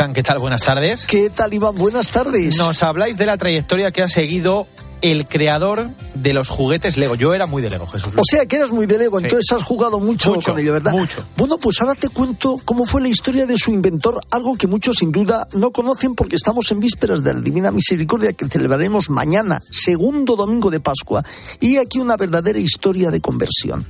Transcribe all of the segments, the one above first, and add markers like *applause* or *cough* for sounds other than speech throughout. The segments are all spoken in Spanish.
Tristán, ¿qué tal? Buenas tardes. ¿Qué tal, Iván? Buenas tardes. Nos habláis de la trayectoria que ha seguido el creador de los juguetes Lego. Yo era muy de Lego, Jesús. O sea, que eras muy de Lego, entonces has jugado mucho, con ello, ¿verdad? Mucho. Bueno, pues ahora te cuento cómo fue la historia de su inventor, algo que muchos sin duda no conocen porque estamos en vísperas de la Divina Misericordia que celebraremos mañana, segundo domingo de Pascua. Y aquí una verdadera historia de conversión.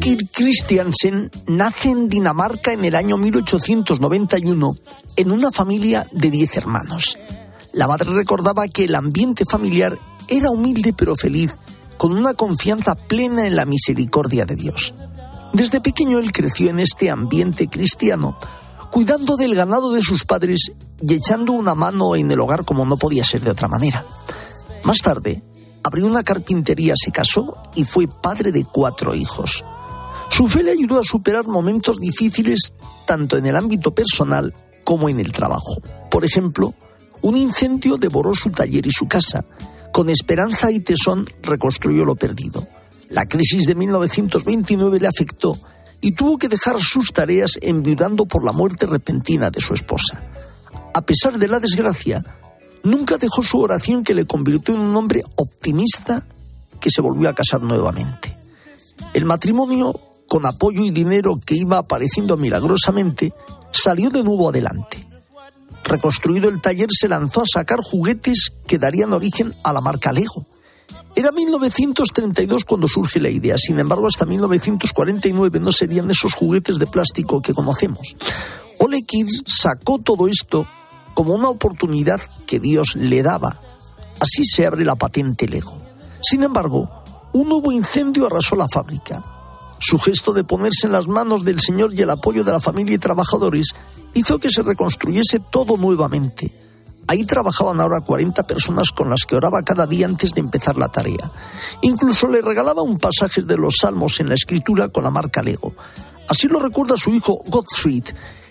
Christiansen nace en Dinamarca en el año 1891 en una familia de 10 hermanos. La madre recordaba que el ambiente familiar era humilde pero feliz, con una confianza plena en la misericordia de Dios. Desde pequeño él creció en este ambiente cristiano, cuidando del ganado de sus padres y echando una mano en el hogar como no podía ser de otra manera. Más tarde, abrió una carpintería, se casó y fue padre de cuatro hijos. Su fe le ayudó a superar momentos difíciles tanto en el ámbito personal como en el trabajo. Por ejemplo, un incendio devoró su taller y su casa. Con esperanza y tesón reconstruyó lo perdido. La crisis de 1929 le afectó y tuvo que dejar sus tareas enviudando por la muerte repentina de su esposa. A pesar de la desgracia, nunca dejó su oración que le convirtió en un hombre optimista que se volvió a casar nuevamente. El matrimonio con apoyo y dinero que iba apareciendo milagrosamente, salió de nuevo adelante. Reconstruido el taller, se lanzó a sacar juguetes que darían origen a la marca Lego. Era 1932 cuando surge la idea, sin embargo hasta 1949 no serían esos juguetes de plástico que conocemos. Ole Kids sacó todo esto como una oportunidad que Dios le daba. Así se abre la patente Lego. Sin embargo, un nuevo incendio arrasó la fábrica. Su gesto de ponerse en las manos del Señor y el apoyo de la familia y trabajadores hizo que se reconstruyese todo nuevamente. Ahí trabajaban ahora 40 personas con las que oraba cada día antes de empezar la tarea. Incluso le regalaba un pasaje de los salmos en la escritura con la marca Lego. Así lo recuerda su hijo Gottfried,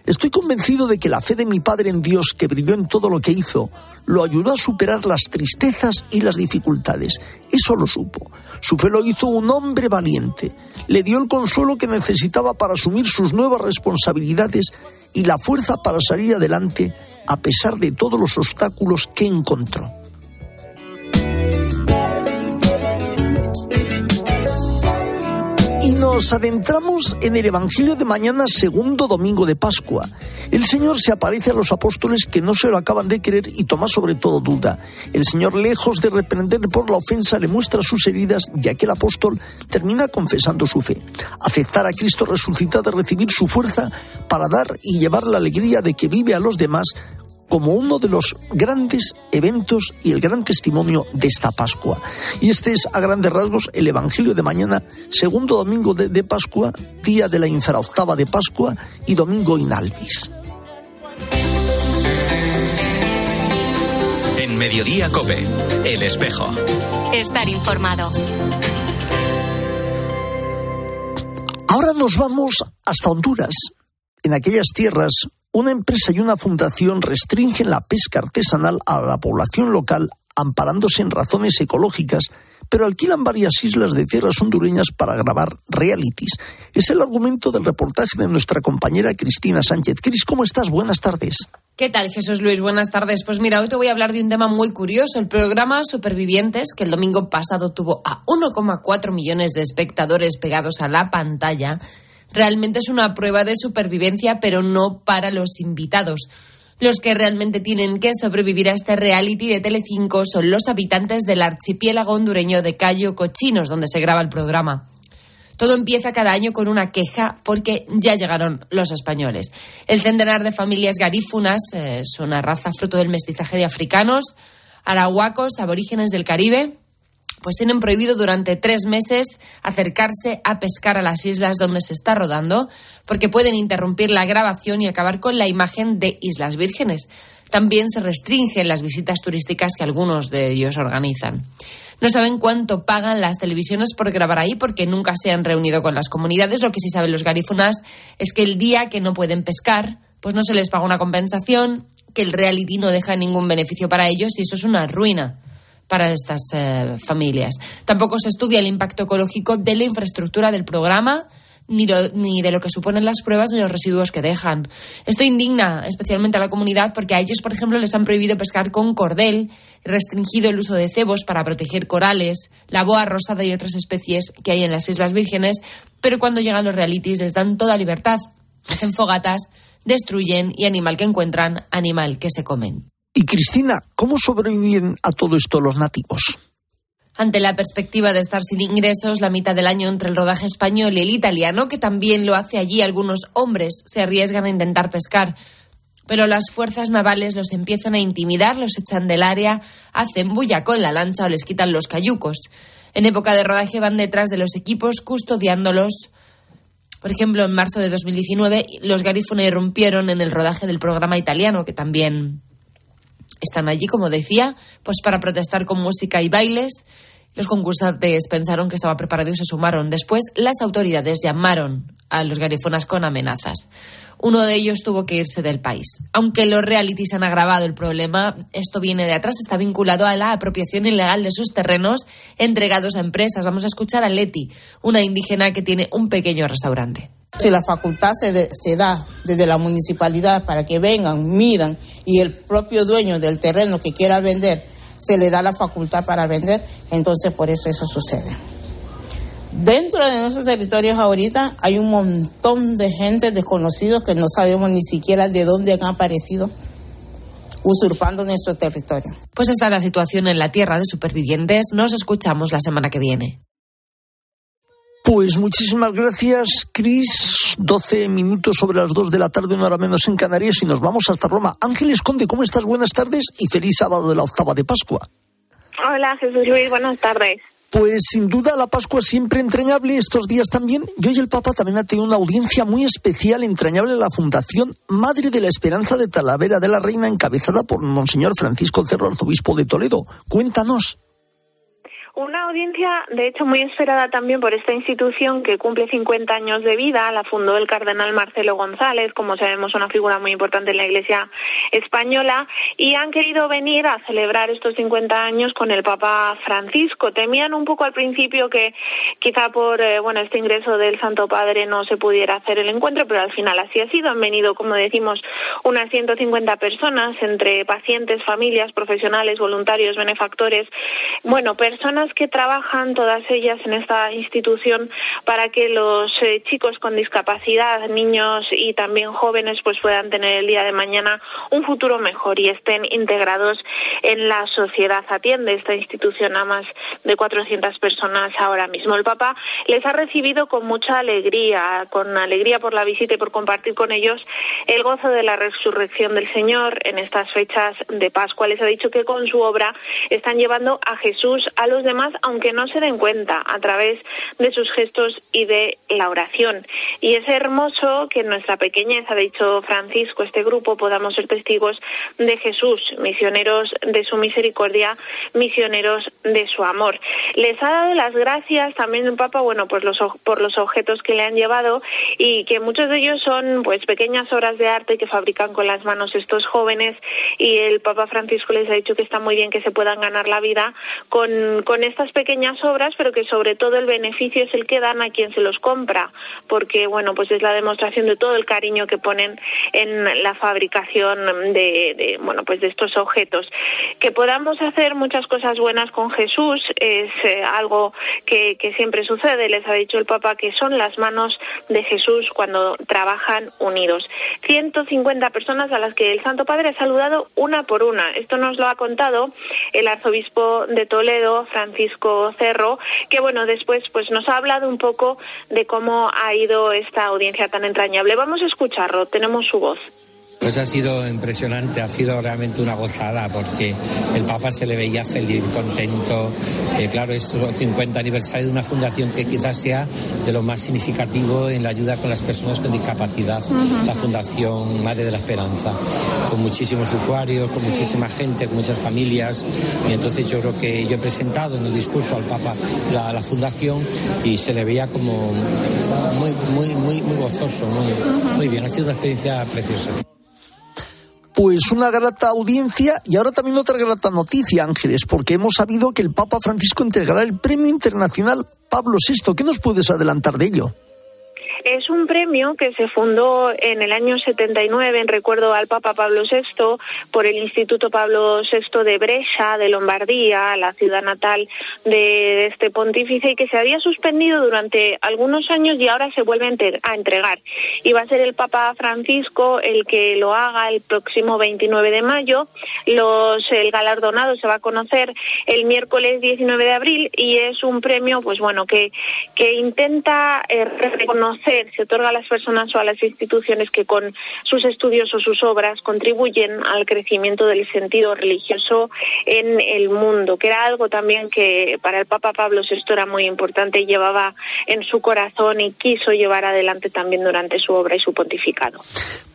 Estoy convencido de que la fe de mi padre en Dios, que brilló en todo lo que hizo, lo ayudó a superar las tristezas y las dificultades. Eso lo supo. Su fe lo hizo un hombre valiente. Le dio el consuelo que necesitaba para asumir sus nuevas responsabilidades y la fuerza para salir adelante a pesar de todos los obstáculos que encontró. Nos adentramos en el Evangelio de mañana, segundo domingo de Pascua. El Señor se aparece a los apóstoles que no se lo acaban de creer y toma sobre todo duda. El Señor, lejos de reprender por la ofensa, le muestra sus heridas y aquel apóstol termina confesando su fe. Aceptar a Cristo resucitado, recibir su fuerza para dar y llevar la alegría de que vive a los demás como uno de los grandes eventos y el gran testimonio de esta Pascua. Y este es a grandes rasgos el Evangelio de mañana, segundo domingo de, Pascua, día de la infraoctava de Pascua y domingo in albis. En Mediodía Cope, El Espejo. Estar informado. Ahora nos vamos hasta Honduras. En aquellas tierras una empresa y una fundación restringen la pesca artesanal a la población local amparándose en razones ecológicas, pero alquilan varias islas de tierras hondureñas para grabar realities. Es el argumento del reportaje de nuestra compañera Cristina Sánchez. Cris, ¿cómo estás? Buenas tardes. ¿Qué tal, Jesús Luis? Buenas tardes. Pues mira, hoy te voy a hablar de un tema muy curioso, el programa Supervivientes, que el domingo pasado tuvo a 1,4 millones de espectadores pegados a la pantalla realmente es una prueba de supervivencia, pero no para los invitados. Los que realmente tienen que sobrevivir a este reality de Telecinco son los habitantes del archipiélago hondureño de Cayo Cochinos, donde se graba el programa. Todo empieza cada año con una queja porque ya llegaron los españoles. El centenar de familias garífunas eh, es una raza fruto del mestizaje de africanos, arahuacos, aborígenes del Caribe, pues tienen prohibido durante tres meses acercarse a pescar a las islas donde se está rodando, porque pueden interrumpir la grabación y acabar con la imagen de Islas Vírgenes. También se restringen las visitas turísticas que algunos de ellos organizan. No saben cuánto pagan las televisiones por grabar ahí porque nunca se han reunido con las comunidades. Lo que sí saben los garífunas es que el día que no pueden pescar, pues no se les paga una compensación, que el reality no deja ningún beneficio para ellos y eso es una ruina para estas eh, familias. Tampoco se estudia el impacto ecológico de la infraestructura del programa ni, ni, de lo que suponen las pruebas ni los residuos que dejan. Esto indigna especialmente a la comunidad porque a ellos, por ejemplo, les han prohibido pescar con cordel, restringido el uso de cebos para proteger corales, la boa rosada y otras especies que hay en las Islas Vírgenes, pero cuando llegan los realities les dan toda libertad. Hacen fogatas, destruyen y animal que encuentran, animal que se comen. Y Cristina, ¿cómo sobreviven a todo esto los nativos? Ante la perspectiva de estar sin ingresos la mitad del año entre el rodaje español y el italiano, que también lo hace allí, algunos hombres se arriesgan a intentar pescar. Pero las fuerzas navales los empiezan a intimidar, los echan del área, hacen bulla con la lancha o les quitan los cayucos. En época de rodaje van detrás de los equipos custodiándolos. Por ejemplo, en marzo de 2019 los Garifuna irrumpieron en el rodaje del programa italiano, que también están allí, como decía, pues para protestar con música y bailes. Los concursantes pensaron que estaba preparado y se sumaron. Después, las autoridades llamaron a los garifonas con amenazas. Uno de ellos tuvo que irse del país. Aunque los realities han agravado el problema, esto viene de atrás, está vinculado a la apropiación ilegal de sus terrenos entregados a empresas. Vamos a escuchar a Leti, una indígena que tiene un pequeño restaurante. Si la facultad se, da desde la municipalidad para que vengan, miran y el propio dueño del terreno que quiera vender se le da la facultad para vender, entonces por eso eso sucede. Dentro de nuestros territorios ahorita hay un montón de gente desconocidos que no sabemos ni siquiera de dónde han aparecido usurpando nuestro territorio. Pues esta es la situación en la tierra de supervivientes. Nos escuchamos la semana que viene. Pues muchísimas gracias, Cris. 12 minutos sobre las 2 de la tarde, una hora menos en Canarias, y nos vamos hasta Roma. Ángeles Conde, ¿cómo estás? Buenas tardes y feliz sábado de la octava de Pascua. Hola, Jesús Luis, buenas tardes. Pues sin duda la Pascua siempre entrañable, estos días también. Yo y el Papa también ha tenido una audiencia muy especial, entrañable en la Fundación Madre de la Esperanza de Talavera de la Reina, encabezada por Monseñor Francisco Cerro, arzobispo de Toledo. Cuéntanos. Una audiencia, de hecho, muy esperada también por esta institución que cumple 50 años de vida. La fundó el cardenal Marcelo González, como sabemos, una figura muy importante en la Iglesia española. Y han querido venir a celebrar estos 50 años con el Papa Francisco. Temían un poco al principio que quizá por eh, bueno este ingreso del Santo Padre no se pudiera hacer el encuentro, pero al final así ha sido. Han venido, como decimos, unas 150 personas, entre pacientes, familias, profesionales, voluntarios, benefactores. Bueno, personas que trabajan todas ellas en esta institución para que los eh, chicos con discapacidad, niños y también jóvenes pues puedan tener el día de mañana un futuro mejor y estén integrados en la sociedad. Atiende esta institución a más de 400 personas ahora mismo. El Papa les ha recibido con mucha alegría, con alegría por la visita y por compartir con ellos el gozo de la resurrección del Señor en estas fechas de Pascua. Les ha dicho que con su obra están llevando a Jesús a los demás, aunque no se den cuenta, a través de sus gestos y de la oración. Y es hermoso que en nuestra pequeñez, ha dicho Francisco, este grupo, podamos ser testigos de Jesús, misioneros de su misericordia, misioneros de su amor. Les ha dado las gracias también el Papa, bueno, pues por los objetos que le han llevado y que muchos de ellos son pues pequeñas obras de arte que fabrican con las manos estos jóvenes y el Papa Francisco les ha dicho que está muy bien que se puedan ganar la vida con, con estas pequeñas obras, pero que sobre todo el beneficio es el que dan a quien se los compra, porque bueno, pues es la demostración de todo el cariño que ponen en la fabricación de, bueno, pues de estos objetos. Que podamos hacer muchas cosas buenas con Jesús es eh, algo que, que siempre sucede. Les ha dicho el Papa que son las manos de Jesús cuando trabajan unidos. 150 personas a las que el Santo Padre ha saludado una por una. Esto nos lo ha contado el arzobispo de Toledo, Francisco Cerro, que bueno, después pues nos ha hablado un poco de cómo ha ido esta audiencia tan entrañable. Vamos a escucharlo, tenemos su voz. Pues ha sido impresionante, ha sido realmente una gozada porque el Papa se le veía feliz, contento. Eh, claro, es el 50 aniversario de una fundación que quizás sea de lo más significativo en la ayuda con las personas con discapacidad, la Fundación Madre de la Esperanza, con muchísimos usuarios, con muchísima gente, con muchas familias. Y entonces yo creo que yo he presentado en el discurso al Papa la, la fundación y se le veía como muy, muy, muy, muy gozoso, muy, muy bien. Ha sido una experiencia preciosa pues una grata audiencia y ahora también otra grata noticia, Ángeles, porque hemos sabido que el Papa Francisco entregará el Premio Internacional Pablo VI. ¿Qué nos puedes adelantar de ello? Es un premio que se fundó en el año 79 en recuerdo al Papa Pablo VI por el Instituto Pablo VI de Brescia, de Lombardía, la ciudad natal de este pontífice, y que se había suspendido durante algunos años y ahora se vuelve a entregar. Y va a ser el Papa Francisco el que lo haga el próximo 29 de mayo. El galardonado se va a conocer el miércoles 19 de abril y es un premio, pues bueno, que, que intenta eh, reconocer se otorga a las personas o a las instituciones que con sus estudios o sus obras contribuyen al crecimiento del sentido religioso en el mundo, que era algo también que para el Papa Pablo VI era muy importante y llevaba en su corazón y quiso llevar adelante también durante su obra y su pontificado.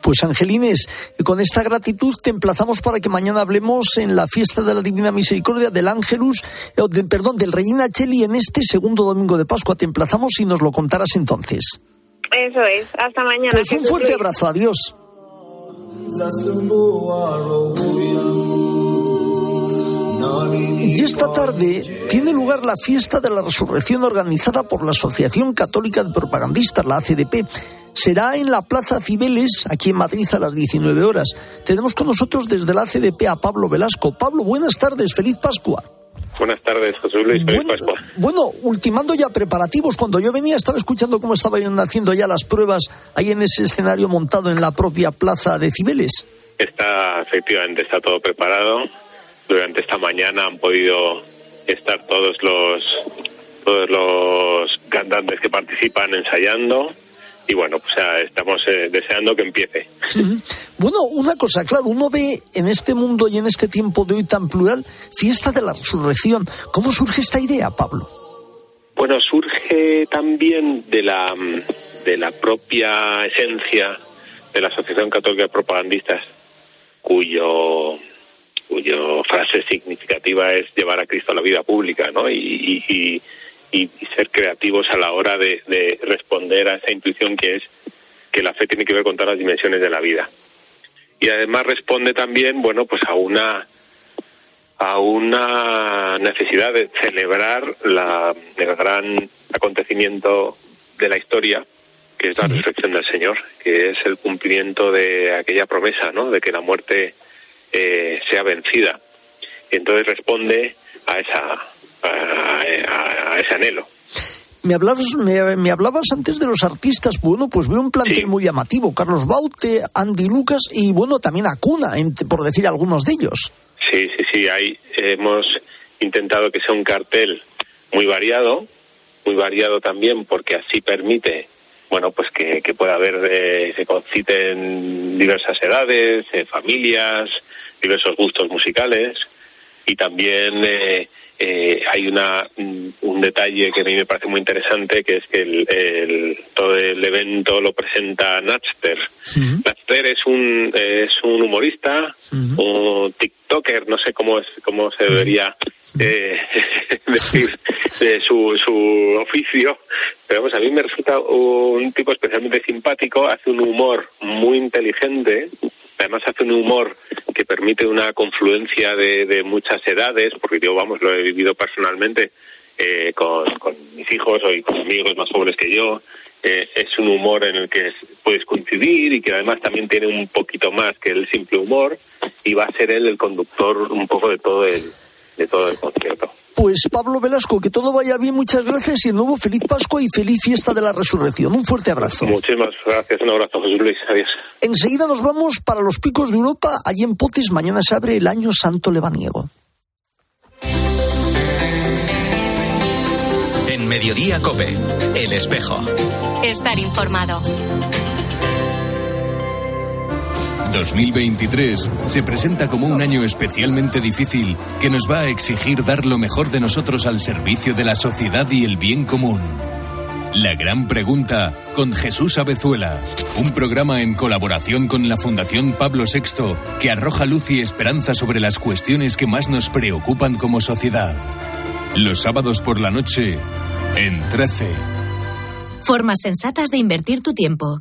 Pues Angelines, con esta gratitud te emplazamos para que mañana hablemos en la fiesta de la Divina Misericordia del Ángelus, eh, perdón, del Reina Cheli en este segundo domingo de Pascua. Te emplazamos y nos lo contarás entonces. Eso es. Hasta mañana. Pues un fuerte abrazo. Adiós. Y esta tarde tiene lugar la fiesta de la resurrección organizada por la Asociación Católica de Propagandistas, la ACDP. Será en la Plaza Cibeles, aquí en Madrid, a las 19 horas. Tenemos con nosotros desde la ACDP a Pablo Velasco. Pablo, buenas tardes, feliz Pascua. Buenas tardes, José Luis. Feliz bueno, bueno, ultimando ya preparativos. Cuando yo venía estaba escuchando cómo estaban haciendo ya las pruebas ahí en ese escenario montado en la propia plaza de Cibeles. Está, efectivamente, está todo preparado. Durante esta mañana han podido estar todos los todos los cantantes que participan ensayando y bueno, pues estamos eh, deseando que empiece. Bueno, una cosa, claro, uno ve en este mundo y en este tiempo de hoy tan plural, fiesta de la resurrección. ¿Cómo surge esta idea, Pablo? Bueno, surge también de la, de la propia esencia de la Asociación Católica de Propagandistas, cuyo cuyo frase significativa es llevar a Cristo a la vida pública, ¿no? y, y, ser creativos a la hora de, responder a esa intuición que es que la fe tiene que ver con todas las dimensiones de la vida. Y además responde también, bueno, pues a una a una necesidad de celebrar la, el gran acontecimiento de la historia, que es la resurrección del Señor, que es el cumplimiento de aquella promesa, ¿no? De que la muerte eh, sea vencida. Y entonces responde a esa a, ese anhelo. Me hablabas, me, hablabas antes de los artistas. Bueno, pues veo un plantel muy llamativo. Carlos Baute, Andy Lucas y, bueno, también Acuna, por decir algunos de ellos. Sí, sí, sí. Ahí hemos intentado que sea un cartel muy variado, muy variado también, porque así permite, bueno, pues que, pueda haber, eh, se conciten diversas edades, eh, familias, diversos gustos musicales y también eh, eh, hay una, un detalle que a mí me parece muy interesante, que es que el, todo el evento lo presenta Natster. Natster es un, es un humorista, un TikToker, no sé cómo, es, cómo se debería eh, *laughs* decir de su, su oficio, pero pues a mí me resulta un tipo especialmente simpático, hace un humor muy inteligente, además hace un humor que permite una confluencia de, muchas edades, porque yo, vamos, lo he vivido personalmente eh, con, mis hijos o con amigos más jóvenes que yo. Eh, es un humor en el que puedes coincidir y que además también tiene un poquito más que el simple humor y va a ser él el conductor un poco de todo el, de todo el concierto. Pues Pablo Velasco, que todo vaya bien, muchas gracias y de nuevo feliz Pascua y feliz fiesta de la resurrección. Un fuerte abrazo. Muchísimas gracias, un abrazo José Luis, adiós. Enseguida nos vamos para los picos de Europa, allí en Potes, mañana se abre el año santo lebaniego. En Mediodía Cope, El Espejo. Estar informado. 2023 se presenta como un año especialmente difícil que nos va a exigir dar lo mejor de nosotros al servicio de la sociedad y el bien común. La gran pregunta con Jesús Abezuela, un programa en colaboración con la Fundación Pablo VI que arroja luz y esperanza sobre las cuestiones que más nos preocupan como sociedad. Los sábados por la noche en 13. Formas sensatas de invertir tu tiempo.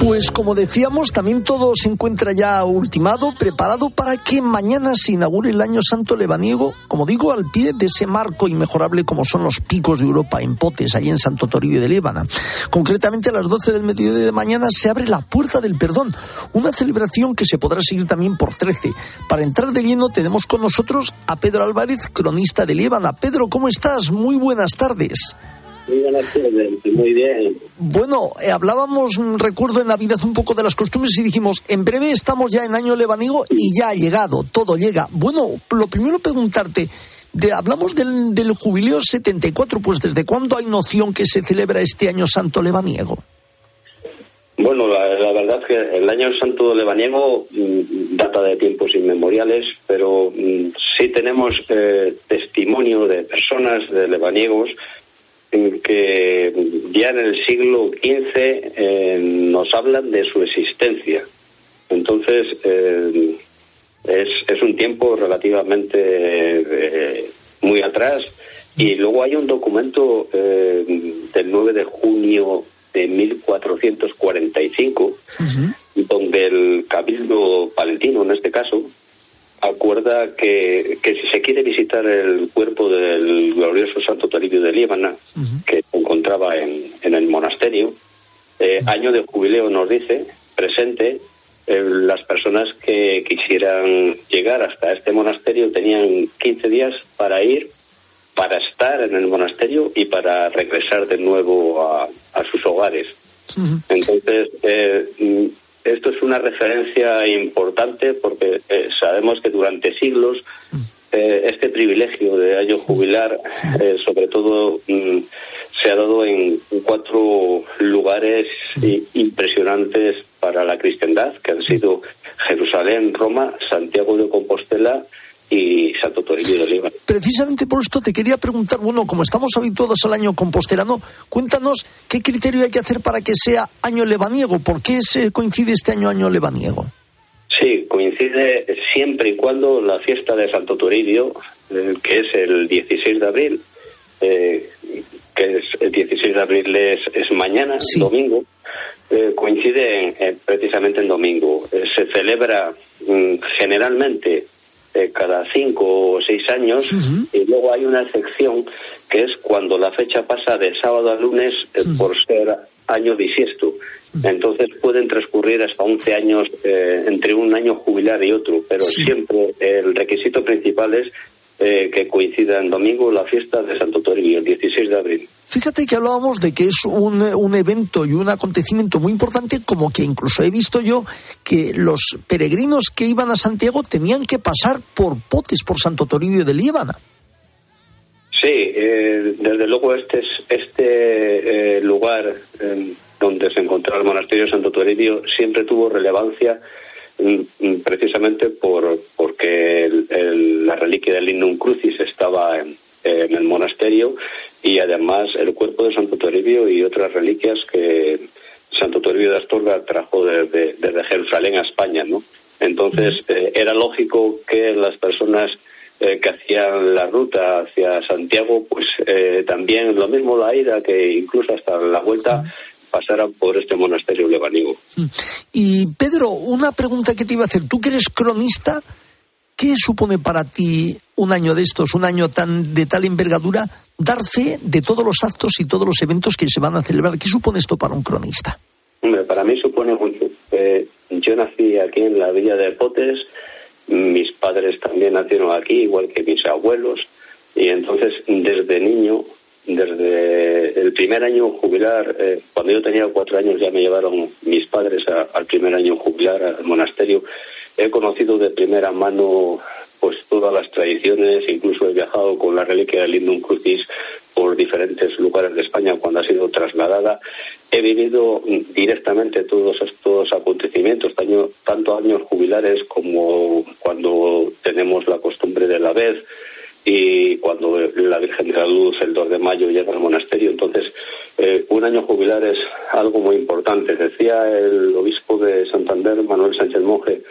Pues como decíamos, también todo se encuentra ya ultimado, preparado para que mañana se inaugure el Año Santo Lebaniego, como digo, al pie de ese marco inmejorable como son los picos de Europa en Potes, allí en Santo Toribio de Líbana. Concretamente a las 12 del mediodía de mañana se abre la Puerta del Perdón, una celebración que se podrá seguir también por 13. Para entrar de lleno tenemos con nosotros a Pedro Álvarez, cronista de Líbana. Pedro, ¿cómo estás? Muy buenas tardes. Muy bien. Bueno, eh, hablábamos, mm, recuerdo en Navidad un poco de las costumbres y dijimos, en breve estamos ya en año lebanigo y ya ha llegado, todo llega. Bueno, lo primero preguntarte, hablamos del, del jubileo 74, pues ¿desde cuándo hay noción que se celebra este año santo lebaniego? Bueno, la, verdad que el año santo lebaniego mm, data de tiempos inmemoriales, pero mm, sí tenemos eh, testimonio de personas, de lebaniegos, que ya en el siglo XV eh, nos hablan de su existencia. Entonces, eh, es, es, un tiempo relativamente eh, muy atrás. Y luego hay un documento del 9 de junio de 1445, uh -huh. donde el cabildo palentino, en este caso, acuerda que, que, si se quiere visitar el cuerpo del glorioso Santo Toribio de Líbana, uh -huh. que se encontraba en, en el monasterio, eh, uh -huh. año de jubileo nos dice, presente, eh, las personas que quisieran llegar hasta este monasterio tenían 15 días para ir, para estar en el monasterio y para regresar de nuevo a, a sus hogares. Uh Entonces, eh, esto es una referencia importante porque eh, sabemos que durante siglos eh, este privilegio de año jubilar, eh, sobre todo, mm, se ha dado en cuatro lugares impresionantes para la cristiandad, que han sido Jerusalén, Roma, Santiago de Compostela y Santo Toribio de Oliva. Precisamente por esto te quería preguntar, bueno, como estamos habituados al año compostelano, cuéntanos qué criterio hay que hacer para que sea año lebaniego, ¿por qué se coincide este año año lebaniego? Sí, coincide siempre y cuando la fiesta de Santo Toribio, eh, que es el 16 de abril, eh, que es el 16 de abril es, es mañana, sí. domingo, eh, coincide en, en, precisamente en domingo. se celebra mm, generalmente eh, cada cinco o seis años uh -huh. y luego hay una excepción que es cuando la fecha pasa de sábado a lunes eh, uh -huh. por ser año bisiesto. Uh -huh. Entonces pueden transcurrir hasta 11 años eh, entre un año jubilar y otro, pero sí. siempre el requisito principal es eh, que coincida en domingo la fiesta de Santo Toribio, el 16 de abril. Fíjate que hablábamos de que es un, un, evento y un acontecimiento muy importante, como que incluso he visto yo que los peregrinos que iban a Santiago tenían que pasar por Potes, por Santo Toribio de Líbana. Sí, eh, desde luego este, es, este eh, lugar eh, donde se encontraba el monasterio de Santo Toribio siempre tuvo relevancia precisamente por porque el, el, la reliquia del Lignum Crucis estaba en, en, el monasterio y además el cuerpo de Santo Toribio y otras reliquias que Santo Toribio de Astorga trajo desde, desde Jerusalén a España, ¿no? Entonces eh, era lógico que las personas eh, que hacían la ruta hacia Santiago, pues eh, también lo mismo la ida que incluso hasta la vuelta pasaran por este monasterio lebanigo. Y Pedro, una pregunta que te iba a hacer. Tú que eres cronista, ¿qué supone para ti un año de estos, un año tan de tal envergadura, dar fe de todos los actos y todos los eventos que se van a celebrar? ¿Qué supone esto para un cronista? Hombre, para mí supone mucho. Eh, yo nací aquí en la villa de Potes, mis padres también nacieron aquí, igual que mis abuelos, y entonces desde niño, desde el primer año jubilar, eh, cuando yo tenía cuatro años ya me llevaron mis padres al primer año jubilar al monasterio, he conocido de primera mano pues todas las tradiciones, incluso he viajado con la reliquia del Lindum Crucis por diferentes lugares de España cuando ha sido trasladada. He vivido directamente todos estos acontecimientos, tanto años jubilares como cuando tenemos la costumbre de la vez y cuando la Virgen de la Luz el 2 de mayo llega al monasterio. Entonces, eh, un año jubilar es algo muy importante. Decía el obispo de Santander, Manuel Sánchez Monje,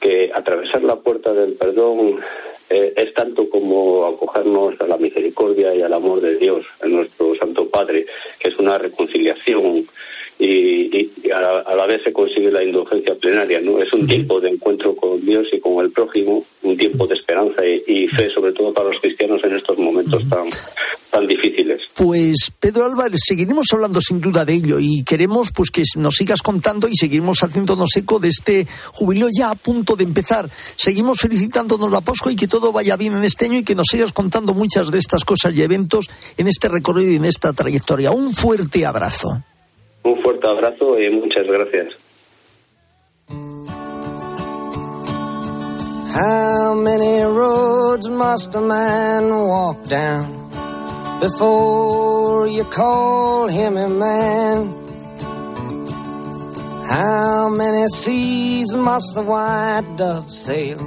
que atravesar la puerta del perdón eh, es tanto como acogernos a la misericordia y al amor de Dios, a nuestro Santo Padre, que es una reconciliación y, a, la, vez se consigue la indulgencia plenaria. ¿no? Es un tiempo de encuentro con Dios y con el prójimo, un tiempo de esperanza y, fe, sobre todo para los cristianos en estos momentos tan, tan difíciles. Pues Pedro Álvarez, seguiremos hablando sin duda de ello y queremos pues que nos sigas contando y seguimos haciéndonos eco de este jubileo ya a punto de empezar. Seguimos felicitándonos la Pascua y que todo vaya bien en este año y que nos sigas contando muchas de estas cosas y eventos en este recorrido y en esta trayectoria. Un fuerte abrazo. Un fuerte abrazo y muchas gracias. How many roads must a man walk down before you call him a man? How many seas must the white dove sail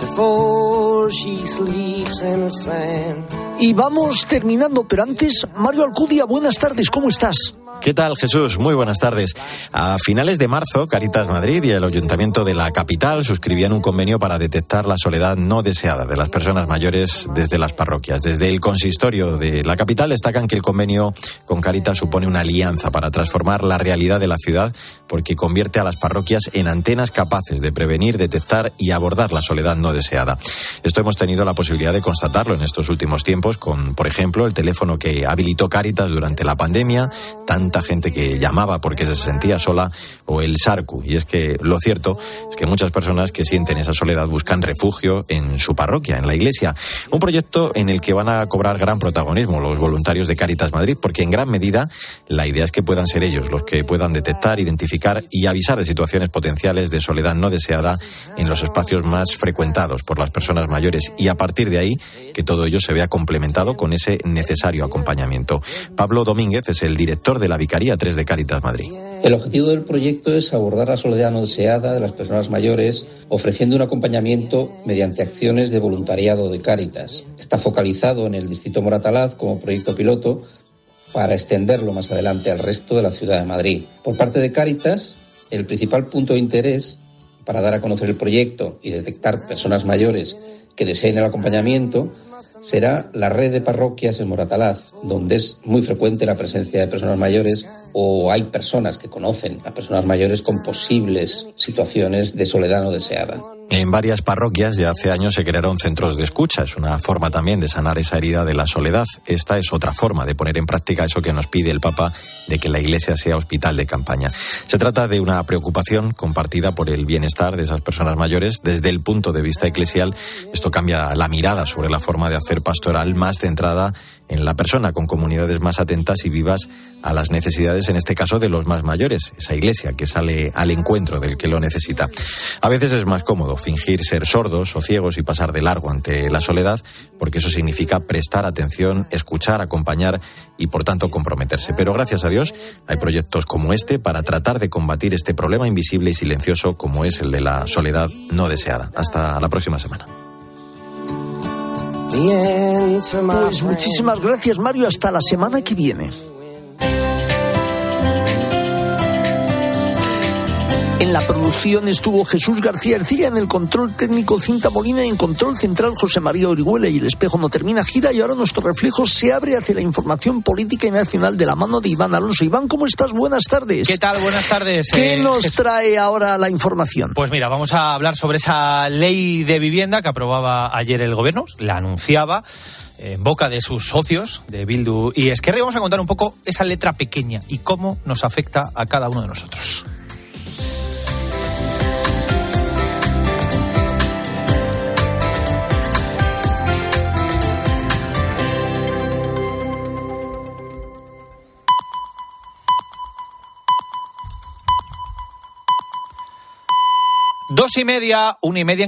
before she sleeps in the sand? Y vamos terminando, pero antes, Mario Alcudia, buenas tardes, ¿cómo estás? ¿Qué tal, Jesús? Muy buenas tardes. A finales de marzo, Caritas Madrid y el Ayuntamiento de la capital suscribían un convenio para detectar la soledad no deseada de las personas mayores desde las parroquias. Desde el consistorio de la capital destacan que el convenio con Caritas supone una alianza para transformar la realidad de la ciudad porque convierte a las parroquias en antenas capaces de prevenir, detectar y abordar la soledad no deseada. Esto hemos tenido la posibilidad de constatarlo en estos últimos tiempos con, por ejemplo, el teléfono que habilitó Caritas durante la pandemia, tanta gente que llamaba porque se sentía sola, o el SARCU. Y es que lo cierto es que muchas personas que sienten esa soledad buscan refugio en su parroquia, en la iglesia. Un proyecto en el que van a cobrar gran protagonismo los voluntarios de Caritas Madrid, porque en gran medida la idea es que puedan ser ellos los que puedan detectar, identificar y avisar de situaciones potenciales de soledad no deseada en los espacios más frecuentados por las personas mayores y a partir de ahí que todo ello se vea complementado con ese necesario acompañamiento. Pablo Domínguez es el director de la Vicaría 3 de Caritas Madrid. El objetivo del proyecto es abordar la soledad no deseada de las personas mayores, ofreciendo un acompañamiento mediante acciones de voluntariado de Caritas. Está focalizado en el distrito Moratalaz como proyecto piloto para extenderlo más adelante al resto de la ciudad de Madrid. Por parte de Caritas, el principal punto de interés para dar a conocer el proyecto y detectar personas mayores que deseen el acompañamiento será la red de parroquias en Moratalaz, donde es muy frecuente la presencia de personas mayores o hay personas que conocen a personas mayores con posibles situaciones de soledad no deseada. En varias parroquias de hace años se crearon centros de escucha. Es una forma también de sanar esa herida de la soledad. Esta es otra forma de poner en práctica eso que nos pide el Papa de que la Iglesia sea hospital de campaña. Se trata de una preocupación compartida por el bienestar de esas personas mayores. Desde el punto de vista eclesial, esto cambia la mirada sobre la forma de hacer pastoral más centrada en la persona, con comunidades más atentas y vivas a las necesidades, en este caso, de los más mayores, esa iglesia que sale al encuentro del que lo necesita. A veces es más cómodo fingir ser sordos o ciegos y pasar de largo ante la soledad, porque eso significa prestar atención, escuchar, acompañar y, por tanto, comprometerse. Pero gracias a Dios hay proyectos como este para tratar de combatir este problema invisible y silencioso como es el de la soledad no deseada. Hasta la próxima semana. Pues muchísimas gracias, Mario. Hasta la semana que viene. En la producción estuvo Jesús García Ercilla, en el control técnico Cinta Molina y en control central José María Orihuela y el espejo no termina gira y ahora nuestro reflejo se abre hacia la información política y nacional de la mano de Iván Alonso. Iván, ¿cómo estás? Buenas tardes. ¿Qué tal? Buenas tardes. ¿Qué Eh, nos Jesús. trae ahora la información? Pues mira, vamos a hablar sobre esa ley de vivienda que aprobaba ayer el gobierno, la anunciaba en boca de sus socios de Bildu y Esquerra y vamos a contar un poco esa letra pequeña y cómo nos afecta a cada uno de nosotros. Dos y media, una y media en